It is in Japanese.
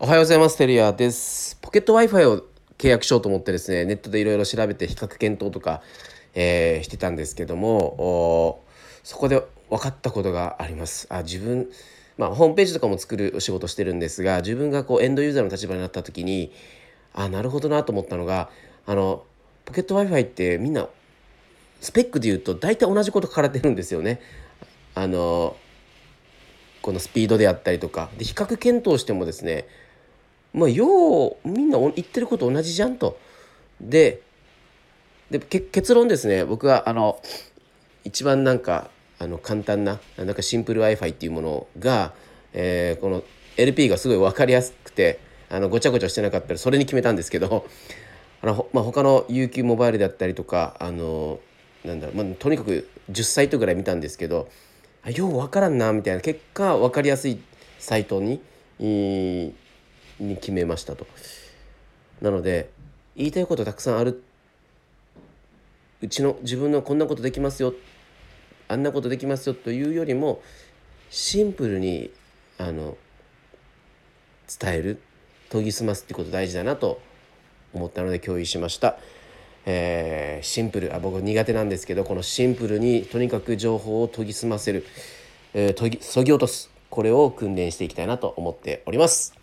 おはようございます。テリアです。ポケット Wi-Fi を契約しようと思ってですね、ネットでいろいろ調べて比較検討とか、えー、してたんですけども、そこで分かったことがあります。あ自分、まあ、ホームページとかも作るお仕事してるんですが、自分がこうエンドユーザーの立場になった時に、あなるほどなと思ったのが、あの、ポケット Wi-Fi ってみんな、スペックで言うと大体同じこと書かれてるんですよね。あの、このスピードであったりとかで比較検討してもですねまあようみんな言ってること同じじゃんと。でで結論ですね僕はあの一番なんかあの簡単ななんかシンプル Wi-Fi っていうものが、えー、この LP がすごい分かりやすくてあのごちゃごちゃしてなかったらそれに決めたんですけどあの、まあ、他の UQ モバイルだったりとかあのなんだろう、まあ、とにかく10サイトぐらい見たんですけどよう分からんなみたいな結果分かりやすいサイトにに決めましたと。なので言いたいことたくさんある。うちの自分のこんなことできますよ。あんなことできますよ。というよりもシンプルにあの伝える。研ぎ澄ますってこと大事だなと。思ったので共有しました。えー、シンプル。あ僕苦手なんですけどこのシンプルにとにかく情報を研ぎ澄ませる、えー、研ぎそぎ落とす。これを訓練していきたいなと思っております。